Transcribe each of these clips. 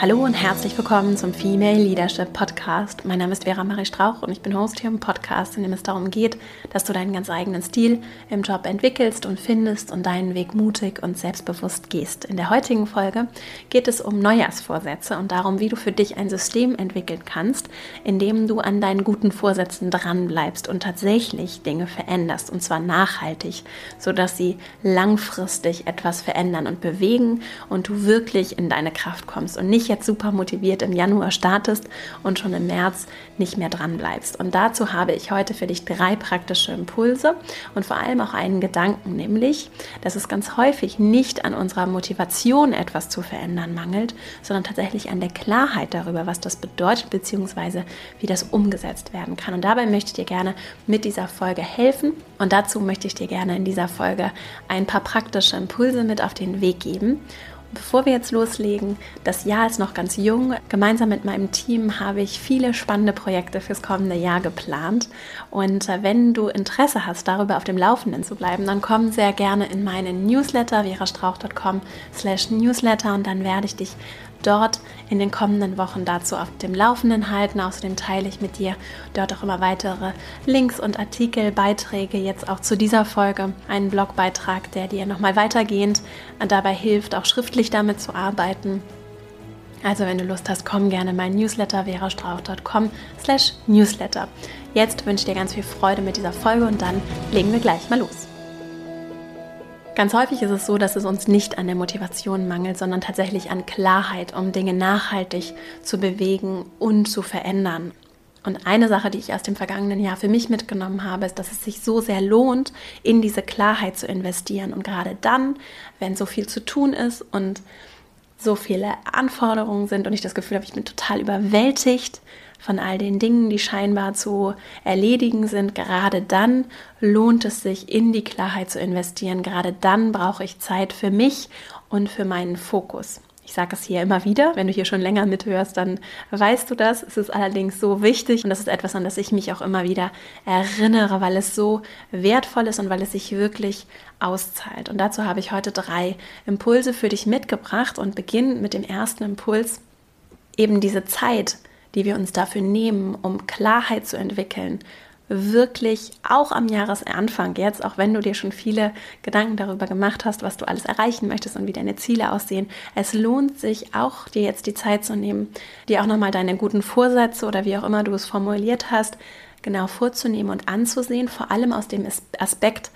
Hallo und herzlich willkommen zum Female Leadership Podcast. Mein Name ist Vera Marie Strauch und ich bin Host hier im Podcast, in dem es darum geht, dass du deinen ganz eigenen Stil im Job entwickelst und findest und deinen Weg mutig und selbstbewusst gehst. In der heutigen Folge geht es um Neujahrsvorsätze und darum, wie du für dich ein System entwickeln kannst, in dem du an deinen guten Vorsätzen dranbleibst und tatsächlich Dinge veränderst und zwar nachhaltig, sodass sie langfristig etwas verändern und bewegen und du wirklich in deine Kraft kommst und nicht jetzt super motiviert im Januar startest und schon im März nicht mehr dran bleibst. Und dazu habe ich heute für dich drei praktische Impulse und vor allem auch einen Gedanken, nämlich, dass es ganz häufig nicht an unserer Motivation etwas zu verändern mangelt, sondern tatsächlich an der Klarheit darüber, was das bedeutet bzw. wie das umgesetzt werden kann. Und dabei möchte ich dir gerne mit dieser Folge helfen und dazu möchte ich dir gerne in dieser Folge ein paar praktische Impulse mit auf den Weg geben. Bevor wir jetzt loslegen, das Jahr ist noch ganz jung. Gemeinsam mit meinem Team habe ich viele spannende Projekte fürs kommende Jahr geplant. Und äh, wenn du Interesse hast, darüber auf dem Laufenden zu bleiben, dann komm sehr gerne in meinen Newsletter, verastrauch.com slash newsletter und dann werde ich dich dort in den kommenden Wochen dazu auf dem Laufenden halten. Außerdem teile ich mit dir dort auch immer weitere Links und Artikel, Beiträge, jetzt auch zu dieser Folge, einen Blogbeitrag, der dir nochmal weitergehend dabei hilft, auch schriftlich damit zu arbeiten. Also wenn du Lust hast, komm gerne in meinen Newsletter verastrauch.com slash newsletter. Jetzt wünsche ich dir ganz viel Freude mit dieser Folge und dann legen wir gleich mal los. Ganz häufig ist es so, dass es uns nicht an der Motivation mangelt, sondern tatsächlich an Klarheit, um Dinge nachhaltig zu bewegen und zu verändern. Und eine Sache, die ich aus dem vergangenen Jahr für mich mitgenommen habe, ist, dass es sich so sehr lohnt, in diese Klarheit zu investieren. Und gerade dann, wenn so viel zu tun ist und so viele Anforderungen sind und ich das Gefühl habe, ich bin total überwältigt von all den Dingen, die scheinbar zu erledigen sind, gerade dann lohnt es sich, in die Klarheit zu investieren. Gerade dann brauche ich Zeit für mich und für meinen Fokus. Ich sage es hier immer wieder, wenn du hier schon länger mithörst, dann weißt du das. Es ist allerdings so wichtig und das ist etwas, an das ich mich auch immer wieder erinnere, weil es so wertvoll ist und weil es sich wirklich auszahlt. Und dazu habe ich heute drei Impulse für dich mitgebracht und beginne mit dem ersten Impuls, eben diese Zeit die wir uns dafür nehmen, um Klarheit zu entwickeln, wirklich auch am Jahresanfang jetzt, auch wenn du dir schon viele Gedanken darüber gemacht hast, was du alles erreichen möchtest und wie deine Ziele aussehen, es lohnt sich auch, dir jetzt die Zeit zu nehmen, dir auch nochmal deine guten Vorsätze oder wie auch immer du es formuliert hast, genau vorzunehmen und anzusehen, vor allem aus dem Aspekt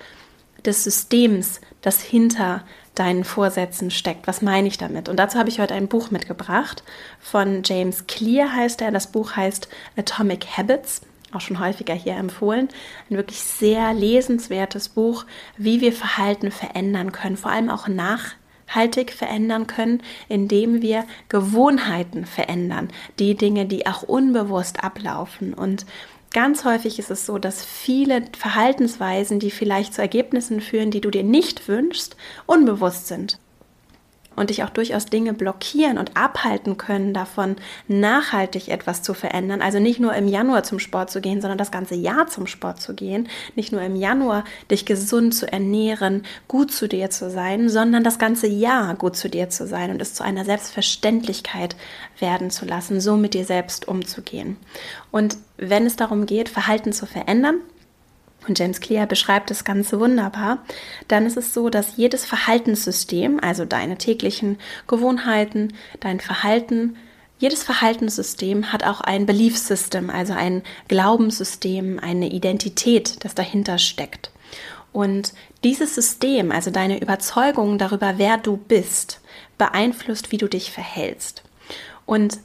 des Systems, das hinter deinen Vorsätzen steckt. Was meine ich damit? Und dazu habe ich heute ein Buch mitgebracht von James Clear heißt er. Das Buch heißt Atomic Habits auch schon häufiger hier empfohlen. Ein wirklich sehr lesenswertes Buch, wie wir Verhalten verändern können, vor allem auch nachhaltig verändern können, indem wir Gewohnheiten verändern, die Dinge, die auch unbewusst ablaufen. Und Ganz häufig ist es so, dass viele Verhaltensweisen, die vielleicht zu Ergebnissen führen, die du dir nicht wünschst, unbewusst sind und dich auch durchaus Dinge blockieren und abhalten können davon, nachhaltig etwas zu verändern. Also nicht nur im Januar zum Sport zu gehen, sondern das ganze Jahr zum Sport zu gehen. Nicht nur im Januar dich gesund zu ernähren, gut zu dir zu sein, sondern das ganze Jahr gut zu dir zu sein und es zu einer Selbstverständlichkeit werden zu lassen, so mit dir selbst umzugehen. Und wenn es darum geht, Verhalten zu verändern, und James Clear beschreibt das Ganze wunderbar, dann ist es so, dass jedes Verhaltenssystem, also deine täglichen Gewohnheiten, dein Verhalten, jedes Verhaltenssystem hat auch ein Belief System, also ein Glaubenssystem, eine Identität, das dahinter steckt. Und dieses System, also deine Überzeugung darüber, wer du bist, beeinflusst, wie du dich verhältst. Und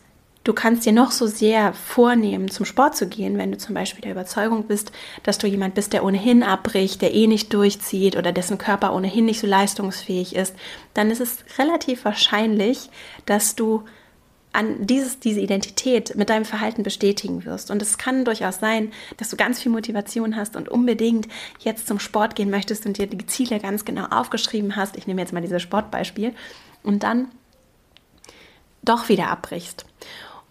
Du kannst dir noch so sehr vornehmen, zum Sport zu gehen, wenn du zum Beispiel der Überzeugung bist, dass du jemand bist, der ohnehin abbricht, der eh nicht durchzieht oder dessen Körper ohnehin nicht so leistungsfähig ist, dann ist es relativ wahrscheinlich, dass du an dieses, diese Identität mit deinem Verhalten bestätigen wirst. Und es kann durchaus sein, dass du ganz viel Motivation hast und unbedingt jetzt zum Sport gehen möchtest und dir die Ziele ganz genau aufgeschrieben hast. Ich nehme jetzt mal dieses Sportbeispiel. Und dann doch wieder abbrichst.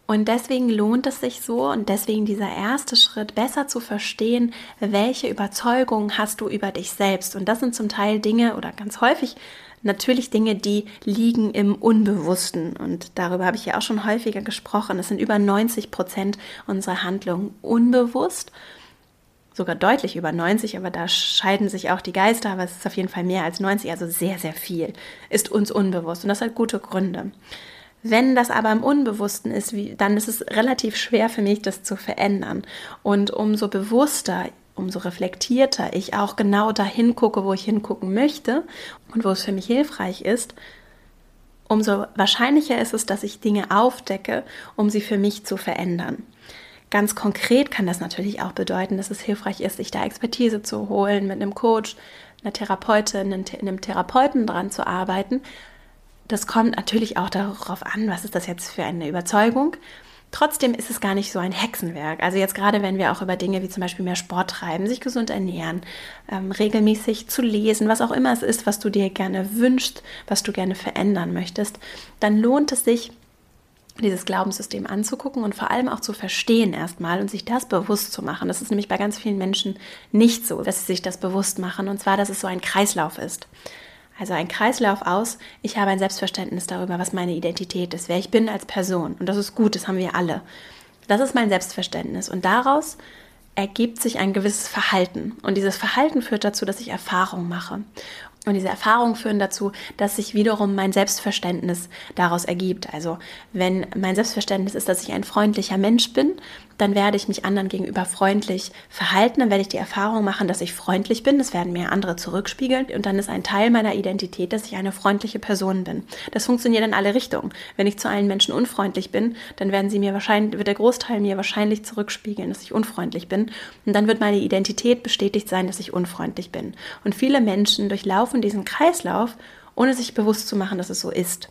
Und deswegen lohnt es sich so und deswegen dieser erste Schritt, besser zu verstehen, welche Überzeugungen hast du über dich selbst. Und das sind zum Teil Dinge oder ganz häufig natürlich Dinge, die liegen im Unbewussten. Und darüber habe ich ja auch schon häufiger gesprochen. Es sind über 90 Prozent unserer Handlungen unbewusst. Sogar deutlich über 90, aber da scheiden sich auch die Geister, aber es ist auf jeden Fall mehr als 90, also sehr, sehr viel ist uns unbewusst. Und das hat gute Gründe. Wenn das aber im Unbewussten ist, wie, dann ist es relativ schwer für mich, das zu verändern. Und umso bewusster, umso reflektierter ich auch genau dahin gucke, wo ich hingucken möchte und wo es für mich hilfreich ist, umso wahrscheinlicher ist es, dass ich Dinge aufdecke, um sie für mich zu verändern. Ganz konkret kann das natürlich auch bedeuten, dass es hilfreich ist, sich da Expertise zu holen, mit einem Coach, einer Therapeutin, einem Therapeuten dran zu arbeiten, das kommt natürlich auch darauf an, was ist das jetzt für eine Überzeugung. Trotzdem ist es gar nicht so ein Hexenwerk. Also jetzt gerade, wenn wir auch über Dinge wie zum Beispiel mehr Sport treiben, sich gesund ernähren, ähm, regelmäßig zu lesen, was auch immer es ist, was du dir gerne wünschst, was du gerne verändern möchtest, dann lohnt es sich, dieses Glaubenssystem anzugucken und vor allem auch zu verstehen erstmal und sich das bewusst zu machen. Das ist nämlich bei ganz vielen Menschen nicht so, dass sie sich das bewusst machen. Und zwar, dass es so ein Kreislauf ist. Also ein Kreislauf aus, ich habe ein Selbstverständnis darüber, was meine Identität ist, wer ich bin als Person. Und das ist gut, das haben wir alle. Das ist mein Selbstverständnis. Und daraus ergibt sich ein gewisses Verhalten. Und dieses Verhalten führt dazu, dass ich Erfahrungen mache. Und diese Erfahrungen führen dazu, dass sich wiederum mein Selbstverständnis daraus ergibt. Also wenn mein Selbstverständnis ist, dass ich ein freundlicher Mensch bin, dann werde ich mich anderen gegenüber freundlich verhalten, dann werde ich die Erfahrung machen, dass ich freundlich bin, das werden mir andere zurückspiegeln und dann ist ein Teil meiner Identität, dass ich eine freundliche Person bin. Das funktioniert in alle Richtungen. Wenn ich zu allen Menschen unfreundlich bin, dann werden sie mir wahrscheinlich, wird der Großteil mir wahrscheinlich zurückspiegeln, dass ich unfreundlich bin und dann wird meine Identität bestätigt sein, dass ich unfreundlich bin. Und viele Menschen durchlaufen diesen Kreislauf, ohne sich bewusst zu machen, dass es so ist.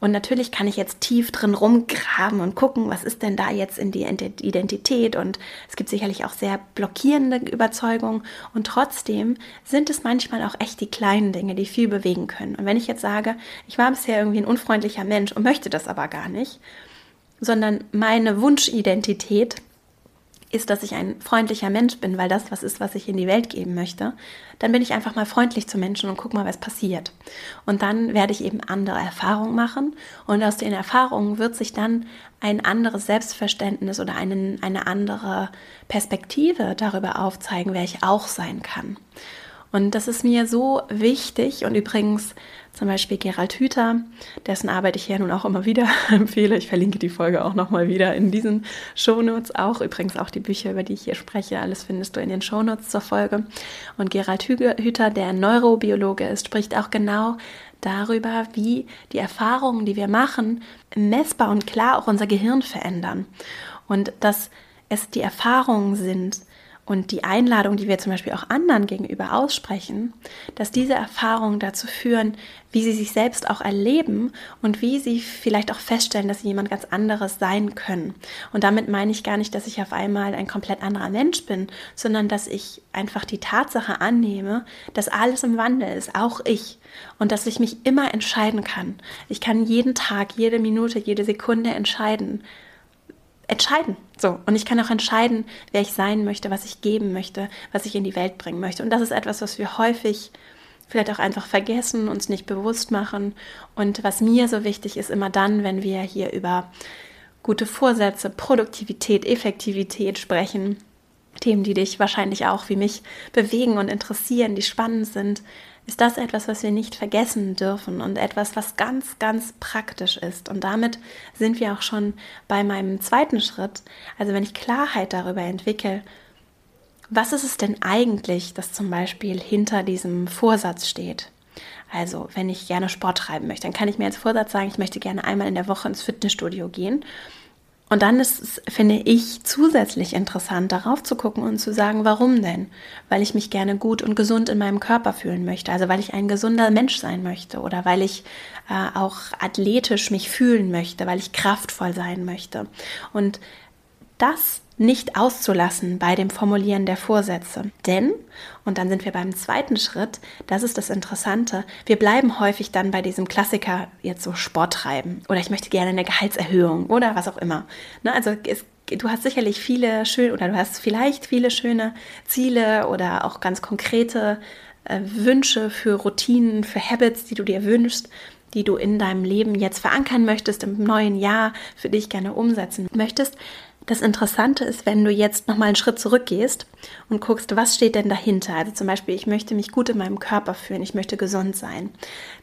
Und natürlich kann ich jetzt tief drin rumgraben und gucken, was ist denn da jetzt in die Identität. Und es gibt sicherlich auch sehr blockierende Überzeugungen. Und trotzdem sind es manchmal auch echt die kleinen Dinge, die viel bewegen können. Und wenn ich jetzt sage, ich war bisher irgendwie ein unfreundlicher Mensch und möchte das aber gar nicht, sondern meine Wunschidentität ist, dass ich ein freundlicher Mensch bin, weil das was ist, was ich in die Welt geben möchte, dann bin ich einfach mal freundlich zu Menschen und guck mal, was passiert. Und dann werde ich eben andere Erfahrungen machen und aus den Erfahrungen wird sich dann ein anderes Selbstverständnis oder einen, eine andere Perspektive darüber aufzeigen, wer ich auch sein kann. Und das ist mir so wichtig. Und übrigens zum Beispiel Gerald Hüther, dessen Arbeit ich hier nun auch immer wieder empfehle. Ich verlinke die Folge auch nochmal wieder in diesen Shownotes. Auch übrigens auch die Bücher, über die ich hier spreche. Alles findest du in den Shownotes zur Folge. Und Gerald Hüther, der Neurobiologe ist, spricht auch genau darüber, wie die Erfahrungen, die wir machen, messbar und klar auch unser Gehirn verändern. Und dass es die Erfahrungen sind, und die Einladung, die wir zum Beispiel auch anderen gegenüber aussprechen, dass diese Erfahrungen dazu führen, wie sie sich selbst auch erleben und wie sie vielleicht auch feststellen, dass sie jemand ganz anderes sein können. Und damit meine ich gar nicht, dass ich auf einmal ein komplett anderer Mensch bin, sondern dass ich einfach die Tatsache annehme, dass alles im Wandel ist, auch ich. Und dass ich mich immer entscheiden kann. Ich kann jeden Tag, jede Minute, jede Sekunde entscheiden, entscheiden. So. Und ich kann auch entscheiden, wer ich sein möchte, was ich geben möchte, was ich in die Welt bringen möchte. Und das ist etwas, was wir häufig vielleicht auch einfach vergessen, uns nicht bewusst machen. Und was mir so wichtig ist, immer dann, wenn wir hier über gute Vorsätze, Produktivität, Effektivität sprechen, Themen, die dich wahrscheinlich auch wie mich bewegen und interessieren, die spannend sind, ist das etwas, was wir nicht vergessen dürfen und etwas, was ganz, ganz praktisch ist. Und damit sind wir auch schon bei meinem zweiten Schritt. Also wenn ich Klarheit darüber entwickle, was ist es denn eigentlich, das zum Beispiel hinter diesem Vorsatz steht? Also, wenn ich gerne Sport treiben möchte, dann kann ich mir als Vorsatz sagen, ich möchte gerne einmal in der Woche ins Fitnessstudio gehen. Und dann ist es, finde ich, zusätzlich interessant, darauf zu gucken und zu sagen, warum denn? Weil ich mich gerne gut und gesund in meinem Körper fühlen möchte, also weil ich ein gesunder Mensch sein möchte oder weil ich äh, auch athletisch mich fühlen möchte, weil ich kraftvoll sein möchte. Und das nicht auszulassen bei dem Formulieren der Vorsätze. Denn, und dann sind wir beim zweiten Schritt, das ist das Interessante, wir bleiben häufig dann bei diesem Klassiker, jetzt so Sport treiben oder ich möchte gerne eine Gehaltserhöhung oder was auch immer. Ne, also es, du hast sicherlich viele schöne oder du hast vielleicht viele schöne Ziele oder auch ganz konkrete äh, Wünsche für Routinen, für Habits, die du dir wünschst die du in deinem Leben jetzt verankern möchtest, im neuen Jahr für dich gerne umsetzen möchtest. Das Interessante ist, wenn du jetzt nochmal einen Schritt zurückgehst und guckst, was steht denn dahinter? Also zum Beispiel, ich möchte mich gut in meinem Körper fühlen, ich möchte gesund sein.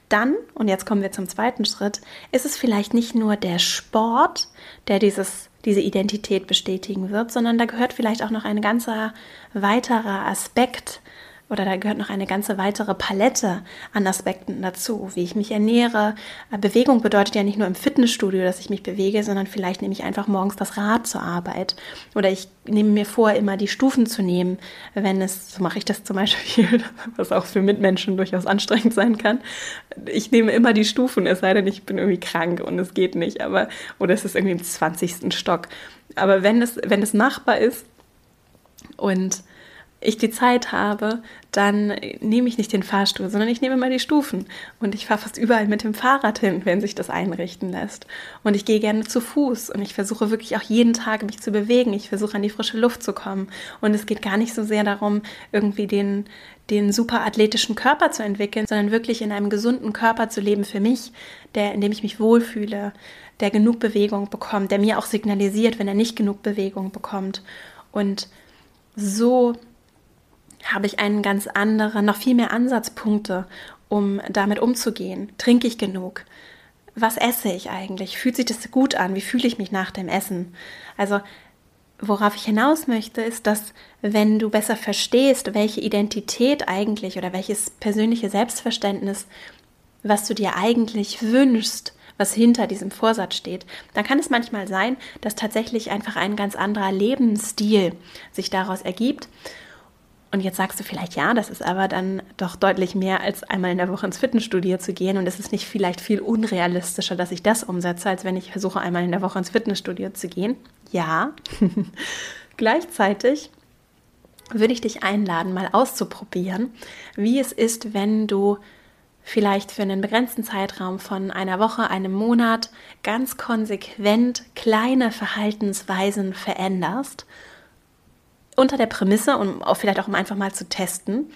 Dann, und jetzt kommen wir zum zweiten Schritt, ist es vielleicht nicht nur der Sport, der dieses, diese Identität bestätigen wird, sondern da gehört vielleicht auch noch ein ganzer weiterer Aspekt oder da gehört noch eine ganze weitere Palette an Aspekten dazu, wie ich mich ernähre. Äh, Bewegung bedeutet ja nicht nur im Fitnessstudio, dass ich mich bewege, sondern vielleicht nehme ich einfach morgens das Rad zur Arbeit. Oder ich nehme mir vor, immer die Stufen zu nehmen, wenn es, so mache ich das zum Beispiel, was auch für Mitmenschen durchaus anstrengend sein kann. Ich nehme immer die Stufen, es sei denn, ich bin irgendwie krank und es geht nicht, aber, oder es ist irgendwie im 20. Stock. Aber wenn es, wenn es machbar ist und ich die Zeit habe, dann nehme ich nicht den Fahrstuhl, sondern ich nehme immer die Stufen. Und ich fahre fast überall mit dem Fahrrad hin, wenn sich das einrichten lässt. Und ich gehe gerne zu Fuß und ich versuche wirklich auch jeden Tag mich zu bewegen. Ich versuche an die frische Luft zu kommen. Und es geht gar nicht so sehr darum, irgendwie den, den super athletischen Körper zu entwickeln, sondern wirklich in einem gesunden Körper zu leben für mich, der, in dem ich mich wohlfühle, der genug Bewegung bekommt, der mir auch signalisiert, wenn er nicht genug Bewegung bekommt. Und so habe ich einen ganz anderen, noch viel mehr Ansatzpunkte, um damit umzugehen. Trinke ich genug? Was esse ich eigentlich? Fühlt sich das gut an? Wie fühle ich mich nach dem Essen? Also, worauf ich hinaus möchte, ist, dass wenn du besser verstehst, welche Identität eigentlich oder welches persönliche Selbstverständnis, was du dir eigentlich wünschst, was hinter diesem Vorsatz steht, dann kann es manchmal sein, dass tatsächlich einfach ein ganz anderer Lebensstil sich daraus ergibt und jetzt sagst du vielleicht, ja, das ist aber dann doch deutlich mehr als einmal in der Woche ins Fitnessstudio zu gehen. Und es ist nicht vielleicht viel unrealistischer, dass ich das umsetze, als wenn ich versuche, einmal in der Woche ins Fitnessstudio zu gehen. Ja. Gleichzeitig würde ich dich einladen, mal auszuprobieren, wie es ist, wenn du vielleicht für einen begrenzten Zeitraum von einer Woche, einem Monat ganz konsequent kleine Verhaltensweisen veränderst unter der Prämisse und auch vielleicht auch um einfach mal zu testen,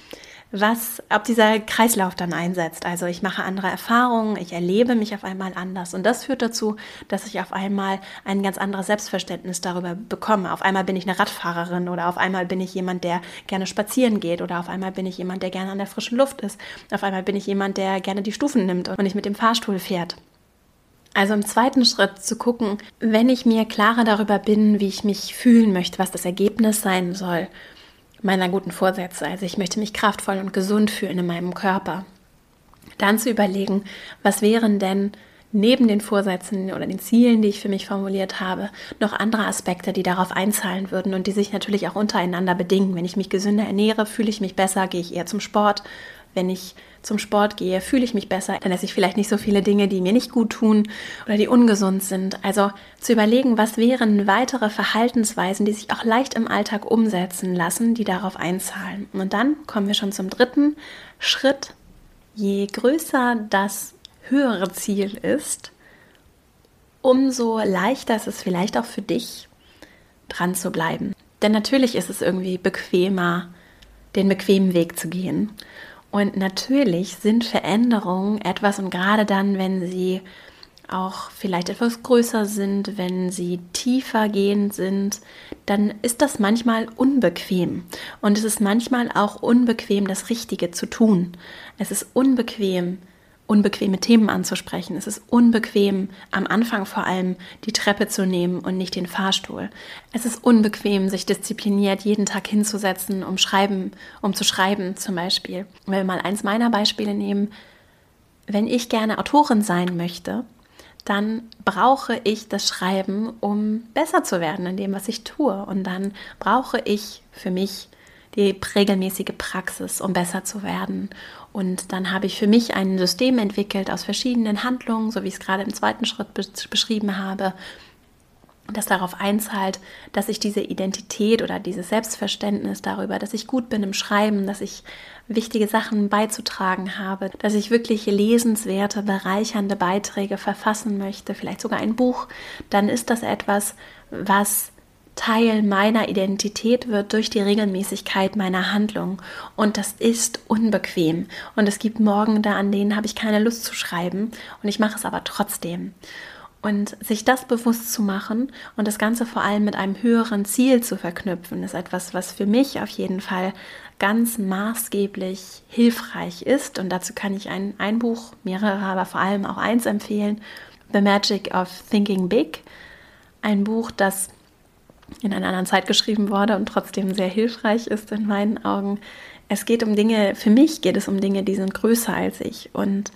was, ob dieser Kreislauf dann einsetzt. Also ich mache andere Erfahrungen, ich erlebe mich auf einmal anders und das führt dazu, dass ich auf einmal ein ganz anderes Selbstverständnis darüber bekomme. Auf einmal bin ich eine Radfahrerin oder auf einmal bin ich jemand, der gerne spazieren geht oder auf einmal bin ich jemand, der gerne an der frischen Luft ist. Auf einmal bin ich jemand, der gerne die Stufen nimmt und nicht mit dem Fahrstuhl fährt. Also im zweiten Schritt zu gucken, wenn ich mir klarer darüber bin, wie ich mich fühlen möchte, was das Ergebnis sein soll meiner guten Vorsätze. Also ich möchte mich kraftvoll und gesund fühlen in meinem Körper. Dann zu überlegen, was wären denn neben den Vorsätzen oder den Zielen, die ich für mich formuliert habe, noch andere Aspekte, die darauf einzahlen würden und die sich natürlich auch untereinander bedingen. Wenn ich mich gesünder ernähre, fühle ich mich besser, gehe ich eher zum Sport. Wenn ich zum Sport gehe, fühle ich mich besser, dann esse ich vielleicht nicht so viele Dinge, die mir nicht gut tun oder die ungesund sind. Also zu überlegen, was wären weitere Verhaltensweisen, die sich auch leicht im Alltag umsetzen lassen, die darauf einzahlen. Und dann kommen wir schon zum dritten Schritt. Je größer das höhere Ziel ist, umso leichter ist es vielleicht auch für dich, dran zu bleiben. Denn natürlich ist es irgendwie bequemer, den bequemen Weg zu gehen. Und natürlich sind Veränderungen etwas, und gerade dann, wenn sie auch vielleicht etwas größer sind, wenn sie tiefer gehend sind, dann ist das manchmal unbequem. Und es ist manchmal auch unbequem, das Richtige zu tun. Es ist unbequem, unbequeme Themen anzusprechen. Es ist unbequem, am Anfang vor allem die Treppe zu nehmen und nicht den Fahrstuhl. Es ist unbequem, sich diszipliniert jeden Tag hinzusetzen, um schreiben, um zu schreiben zum Beispiel. Wenn wir mal eins meiner Beispiele nehmen, wenn ich gerne Autorin sein möchte, dann brauche ich das Schreiben, um besser zu werden in dem, was ich tue. Und dann brauche ich für mich die regelmäßige Praxis, um besser zu werden. Und dann habe ich für mich ein System entwickelt aus verschiedenen Handlungen, so wie ich es gerade im zweiten Schritt beschrieben habe, das darauf einzahlt, dass ich diese Identität oder dieses Selbstverständnis darüber, dass ich gut bin im Schreiben, dass ich wichtige Sachen beizutragen habe, dass ich wirklich lesenswerte, bereichernde Beiträge verfassen möchte, vielleicht sogar ein Buch, dann ist das etwas, was Teil meiner Identität wird durch die Regelmäßigkeit meiner Handlung. Und das ist unbequem. Und es gibt Morgen da, an denen habe ich keine Lust zu schreiben. Und ich mache es aber trotzdem. Und sich das bewusst zu machen und das Ganze vor allem mit einem höheren Ziel zu verknüpfen, ist etwas, was für mich auf jeden Fall ganz maßgeblich hilfreich ist. Und dazu kann ich ein, ein Buch, mehrere, aber vor allem auch eins empfehlen. The Magic of Thinking Big. Ein Buch, das in einer anderen Zeit geschrieben wurde und trotzdem sehr hilfreich ist in meinen Augen. Es geht um Dinge, für mich geht es um Dinge, die sind größer als ich. Und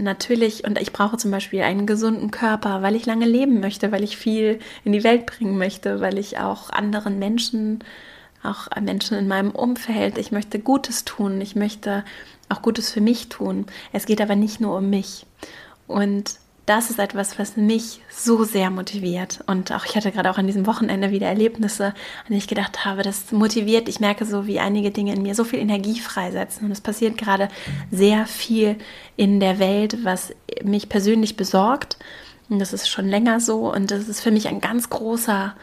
natürlich, und ich brauche zum Beispiel einen gesunden Körper, weil ich lange leben möchte, weil ich viel in die Welt bringen möchte, weil ich auch anderen Menschen, auch Menschen in meinem Umfeld, ich möchte Gutes tun, ich möchte auch Gutes für mich tun. Es geht aber nicht nur um mich. Und das ist etwas, was mich so sehr motiviert. Und auch ich hatte gerade auch an diesem Wochenende wieder Erlebnisse, an denen ich gedacht habe, das motiviert. Ich merke so, wie einige Dinge in mir so viel Energie freisetzen. Und es passiert gerade sehr viel in der Welt, was mich persönlich besorgt. Und das ist schon länger so. Und das ist für mich ein ganz großer,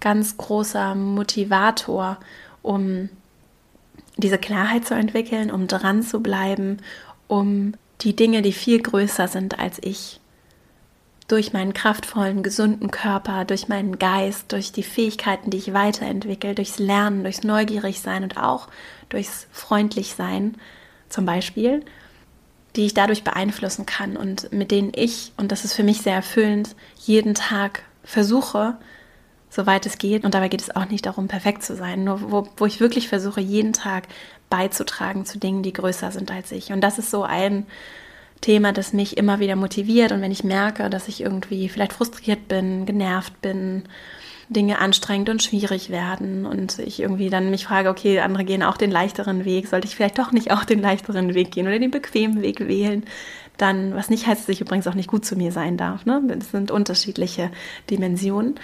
ganz großer Motivator, um diese Klarheit zu entwickeln, um dran zu bleiben, um die Dinge, die viel größer sind als ich, durch meinen kraftvollen, gesunden Körper, durch meinen Geist, durch die Fähigkeiten, die ich weiterentwickle, durchs Lernen, durchs Neugierigsein und auch durchs Freundlichsein zum Beispiel, die ich dadurch beeinflussen kann und mit denen ich, und das ist für mich sehr erfüllend, jeden Tag versuche, soweit es geht, und dabei geht es auch nicht darum, perfekt zu sein, nur wo, wo ich wirklich versuche, jeden Tag beizutragen zu Dingen, die größer sind als ich. Und das ist so ein Thema, das mich immer wieder motiviert. Und wenn ich merke, dass ich irgendwie vielleicht frustriert bin, genervt bin, Dinge anstrengend und schwierig werden und ich irgendwie dann mich frage, okay, andere gehen auch den leichteren Weg, sollte ich vielleicht doch nicht auch den leichteren Weg gehen oder den bequemen Weg wählen, dann, was nicht heißt, dass ich übrigens auch nicht gut zu mir sein darf. Ne? Das sind unterschiedliche Dimensionen.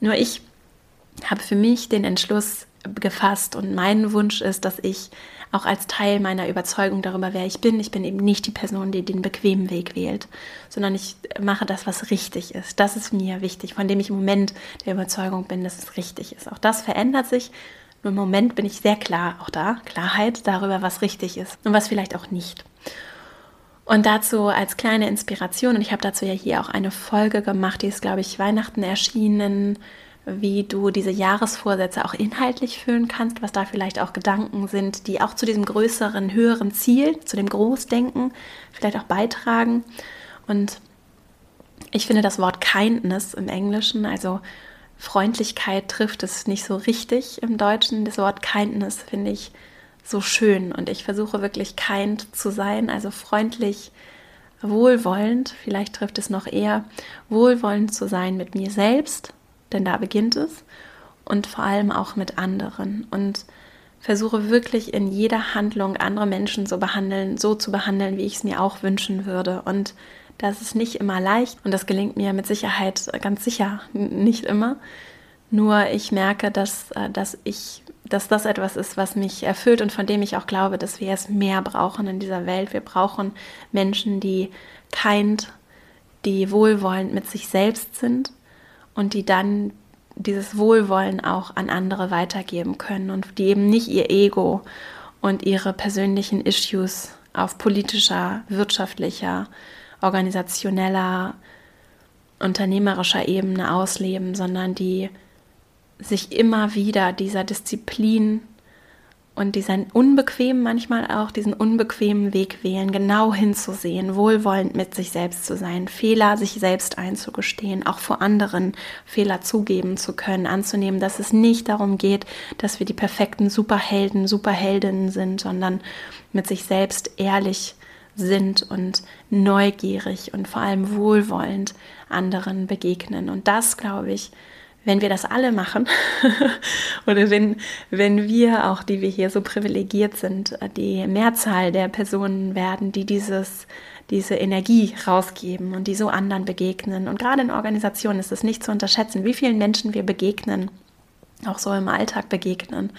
Nur ich habe für mich den Entschluss gefasst und mein Wunsch ist, dass ich auch als Teil meiner Überzeugung darüber, wer ich bin. Ich bin eben nicht die Person, die den bequemen Weg wählt, sondern ich mache das, was richtig ist. Das ist mir wichtig, von dem ich im Moment der Überzeugung bin, dass es richtig ist. Auch das verändert sich. Nur im Moment bin ich sehr klar, auch da, Klarheit darüber, was richtig ist und was vielleicht auch nicht. Und dazu als kleine Inspiration, und ich habe dazu ja hier auch eine Folge gemacht, die ist, glaube ich, Weihnachten erschienen, wie du diese Jahresvorsätze auch inhaltlich füllen kannst, was da vielleicht auch Gedanken sind, die auch zu diesem größeren, höheren Ziel, zu dem Großdenken vielleicht auch beitragen. Und ich finde das Wort Kindness im Englischen, also Freundlichkeit trifft es nicht so richtig im Deutschen. Das Wort Kindness finde ich so schön und ich versuche wirklich kind zu sein, also freundlich, wohlwollend, vielleicht trifft es noch eher, wohlwollend zu sein mit mir selbst denn da beginnt es? Und vor allem auch mit anderen. Und versuche wirklich in jeder Handlung andere Menschen so behandeln, so zu behandeln, wie ich es mir auch wünschen würde. Und das ist nicht immer leicht. Und das gelingt mir mit Sicherheit ganz sicher nicht immer. Nur ich merke, dass, äh, dass ich, dass das etwas ist, was mich erfüllt und von dem ich auch glaube, dass wir es mehr brauchen in dieser Welt. Wir brauchen Menschen, die kind, die wohlwollend mit sich selbst sind und die dann dieses Wohlwollen auch an andere weitergeben können und die eben nicht ihr Ego und ihre persönlichen Issues auf politischer, wirtschaftlicher, organisationeller, unternehmerischer Ebene ausleben, sondern die sich immer wieder dieser Disziplin und diesen unbequemen, manchmal auch diesen unbequemen Weg wählen, genau hinzusehen, wohlwollend mit sich selbst zu sein, Fehler sich selbst einzugestehen, auch vor anderen Fehler zugeben zu können, anzunehmen, dass es nicht darum geht, dass wir die perfekten Superhelden, Superheldinnen sind, sondern mit sich selbst ehrlich sind und neugierig und vor allem wohlwollend anderen begegnen. Und das, glaube ich, wenn wir das alle machen oder wenn, wenn wir auch, die wir hier so privilegiert sind, die Mehrzahl der Personen werden, die dieses, diese Energie rausgeben und die so anderen begegnen. Und gerade in Organisationen ist es nicht zu unterschätzen, wie vielen Menschen wir begegnen, auch so im Alltag begegnen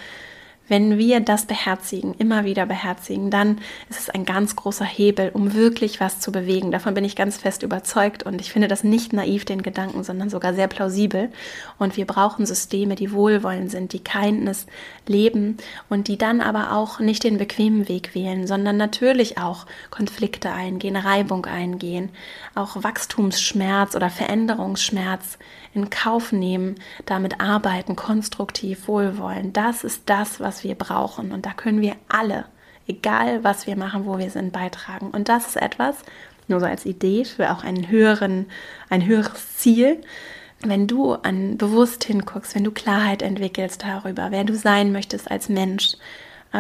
wenn wir das beherzigen, immer wieder beherzigen, dann ist es ein ganz großer Hebel, um wirklich was zu bewegen. Davon bin ich ganz fest überzeugt und ich finde das nicht naiv, den Gedanken, sondern sogar sehr plausibel. Und wir brauchen Systeme, die wohlwollend sind, die Kindness leben und die dann aber auch nicht den bequemen Weg wählen, sondern natürlich auch Konflikte eingehen, Reibung eingehen, auch Wachstumsschmerz oder Veränderungsschmerz in Kauf nehmen, damit arbeiten, konstruktiv, wohlwollend. Das ist das, was wir brauchen. Und da können wir alle, egal was wir machen, wo wir sind, beitragen. Und das ist etwas, nur so als Idee für auch einen höheren, ein höheres Ziel. Wenn du an bewusst hinguckst, wenn du Klarheit entwickelst darüber, wer du sein möchtest als Mensch,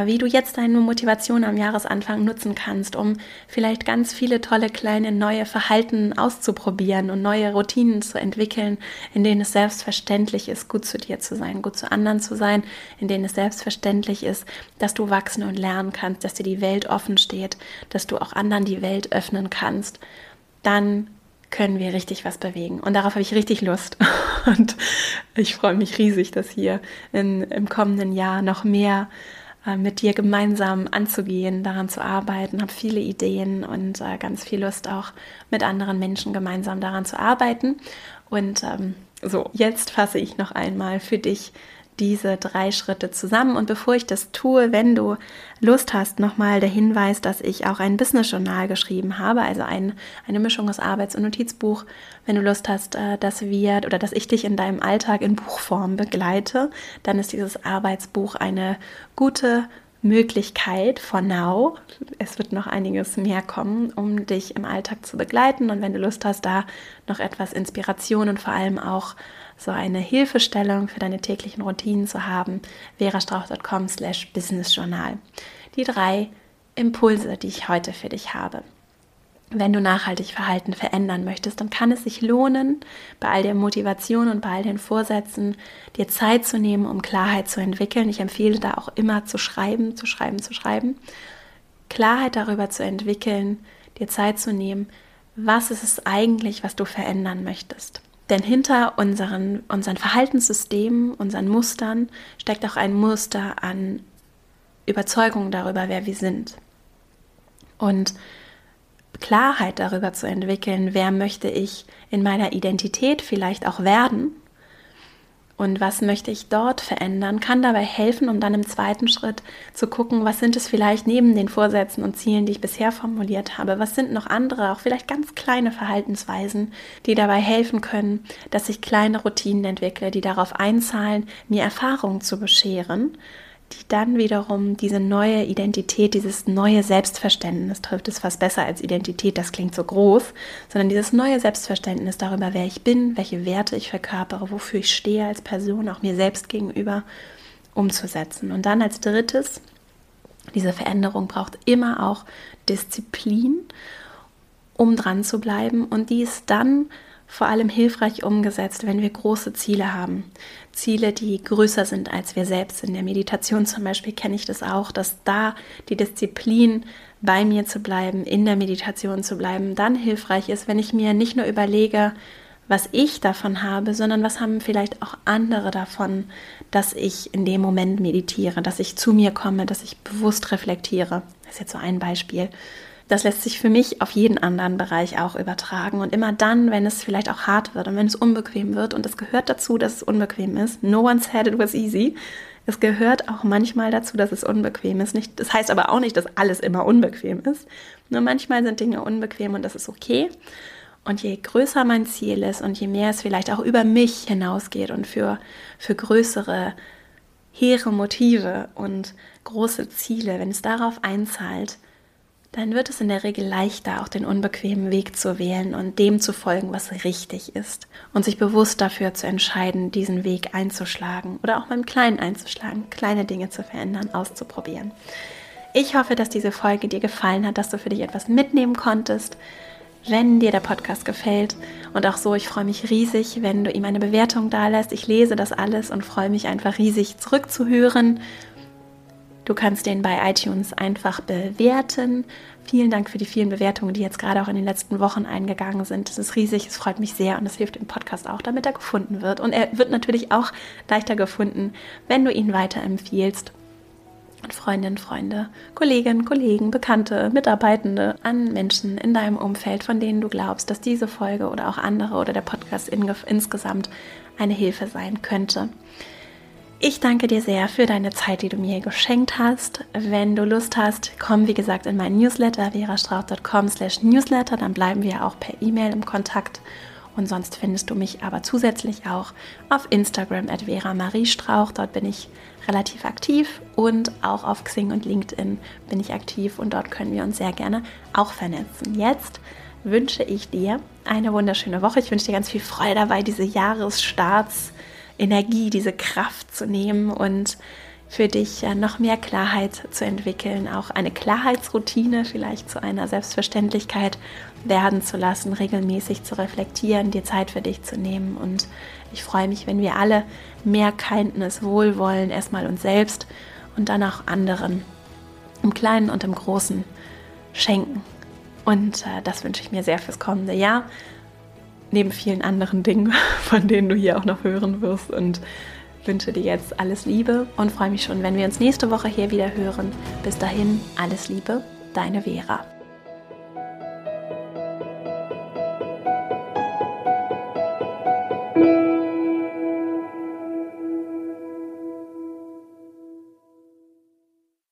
wie du jetzt deine Motivation am Jahresanfang nutzen kannst, um vielleicht ganz viele tolle kleine neue Verhalten auszuprobieren und neue Routinen zu entwickeln, in denen es selbstverständlich ist, gut zu dir zu sein, gut zu anderen zu sein, in denen es selbstverständlich ist, dass du wachsen und lernen kannst, dass dir die Welt offen steht, dass du auch anderen die Welt öffnen kannst, dann können wir richtig was bewegen. Und darauf habe ich richtig Lust. Und ich freue mich riesig, dass hier in, im kommenden Jahr noch mehr äh, mit dir gemeinsam anzugehen, daran zu arbeiten, habe viele Ideen und äh, ganz viel Lust auch mit anderen Menschen gemeinsam daran zu arbeiten. Und ähm, so, jetzt fasse ich noch einmal für dich diese drei Schritte zusammen. Und bevor ich das tue, wenn du Lust hast, nochmal der Hinweis, dass ich auch ein Business-Journal geschrieben habe, also ein, eine Mischung aus Arbeits- und Notizbuch. Wenn du Lust hast, äh, dass wir oder dass ich dich in deinem Alltag in Buchform begleite, dann ist dieses Arbeitsbuch eine gute Möglichkeit for now. Es wird noch einiges mehr kommen, um dich im Alltag zu begleiten. Und wenn du Lust hast, da noch etwas Inspiration und vor allem auch so eine Hilfestellung für deine täglichen Routinen zu haben, verastrauch.com slash businessjournal. Die drei Impulse, die ich heute für dich habe. Wenn du nachhaltig Verhalten verändern möchtest, dann kann es sich lohnen, bei all der Motivation und bei all den Vorsätzen dir Zeit zu nehmen, um Klarheit zu entwickeln. Ich empfehle da auch immer zu schreiben, zu schreiben, zu schreiben. Klarheit darüber zu entwickeln, dir Zeit zu nehmen, was ist es eigentlich, was du verändern möchtest. Denn hinter unseren, unseren Verhaltenssystemen, unseren Mustern steckt auch ein Muster an Überzeugung darüber, wer wir sind. Und Klarheit darüber zu entwickeln, wer möchte ich in meiner Identität vielleicht auch werden und was möchte ich dort verändern, kann dabei helfen, um dann im zweiten Schritt zu gucken, was sind es vielleicht neben den Vorsätzen und Zielen, die ich bisher formuliert habe, was sind noch andere, auch vielleicht ganz kleine Verhaltensweisen, die dabei helfen können, dass ich kleine Routinen entwickle, die darauf einzahlen, mir Erfahrungen zu bescheren die dann wiederum diese neue Identität, dieses neue Selbstverständnis trifft es fast besser als Identität, das klingt so groß, sondern dieses neue Selbstverständnis darüber, wer ich bin, welche Werte ich verkörpere, wofür ich stehe als Person, auch mir selbst gegenüber, umzusetzen. Und dann als drittes, diese Veränderung braucht immer auch Disziplin, um dran zu bleiben und dies dann vor allem hilfreich umgesetzt, wenn wir große Ziele haben. Ziele, die größer sind als wir selbst. In der Meditation zum Beispiel kenne ich das auch, dass da die Disziplin bei mir zu bleiben, in der Meditation zu bleiben, dann hilfreich ist, wenn ich mir nicht nur überlege, was ich davon habe, sondern was haben vielleicht auch andere davon, dass ich in dem Moment meditiere, dass ich zu mir komme, dass ich bewusst reflektiere. Das ist jetzt so ein Beispiel. Das lässt sich für mich auf jeden anderen Bereich auch übertragen. Und immer dann, wenn es vielleicht auch hart wird und wenn es unbequem wird, und es gehört dazu, dass es unbequem ist, no one said it was easy. Es gehört auch manchmal dazu, dass es unbequem ist. Nicht, das heißt aber auch nicht, dass alles immer unbequem ist. Nur manchmal sind Dinge unbequem und das ist okay. Und je größer mein Ziel ist und je mehr es vielleicht auch über mich hinausgeht und für, für größere, hehre Motive und große Ziele, wenn es darauf einzahlt, dann wird es in der Regel leichter, auch den unbequemen Weg zu wählen und dem zu folgen, was richtig ist. Und sich bewusst dafür zu entscheiden, diesen Weg einzuschlagen oder auch beim Kleinen einzuschlagen, kleine Dinge zu verändern, auszuprobieren. Ich hoffe, dass diese Folge dir gefallen hat, dass du für dich etwas mitnehmen konntest. wenn dir der Podcast gefällt. Und auch so, ich freue mich riesig, wenn du ihm eine Bewertung da lässt. Ich lese das alles und freue mich einfach riesig zurückzuhören. Du kannst den bei iTunes einfach bewerten. Vielen Dank für die vielen Bewertungen, die jetzt gerade auch in den letzten Wochen eingegangen sind. Das ist riesig, es freut mich sehr und es hilft dem Podcast auch, damit er gefunden wird. Und er wird natürlich auch leichter gefunden, wenn du ihn weiterempfiehlst an Freundinnen, Freunde, Kolleginnen, Kollegen, Bekannte, Mitarbeitende, an Menschen in deinem Umfeld, von denen du glaubst, dass diese Folge oder auch andere oder der Podcast in, insgesamt eine Hilfe sein könnte. Ich danke dir sehr für deine Zeit, die du mir geschenkt hast. Wenn du Lust hast, komm wie gesagt in meinen Newsletter verastrauch.com slash newsletter, dann bleiben wir auch per E-Mail im Kontakt und sonst findest du mich aber zusätzlich auch auf Instagram at Vera Marie Strauch. Dort bin ich relativ aktiv und auch auf Xing und LinkedIn bin ich aktiv und dort können wir uns sehr gerne auch vernetzen. Jetzt wünsche ich dir eine wunderschöne Woche. Ich wünsche dir ganz viel Freude dabei, diese Jahresstartsenergie, diese Kraft zu nehmen und für dich noch mehr Klarheit zu entwickeln, auch eine Klarheitsroutine vielleicht zu einer Selbstverständlichkeit werden zu lassen, regelmäßig zu reflektieren, dir Zeit für dich zu nehmen. Und ich freue mich, wenn wir alle mehr Kindness, Wohlwollen erstmal uns selbst und dann auch anderen im Kleinen und im Großen schenken. Und äh, das wünsche ich mir sehr fürs kommende Jahr, neben vielen anderen Dingen, von denen du hier auch noch hören wirst. Und wünsche dir jetzt alles Liebe und freue mich schon, wenn wir uns nächste Woche hier wieder hören. Bis dahin, alles Liebe, deine Vera.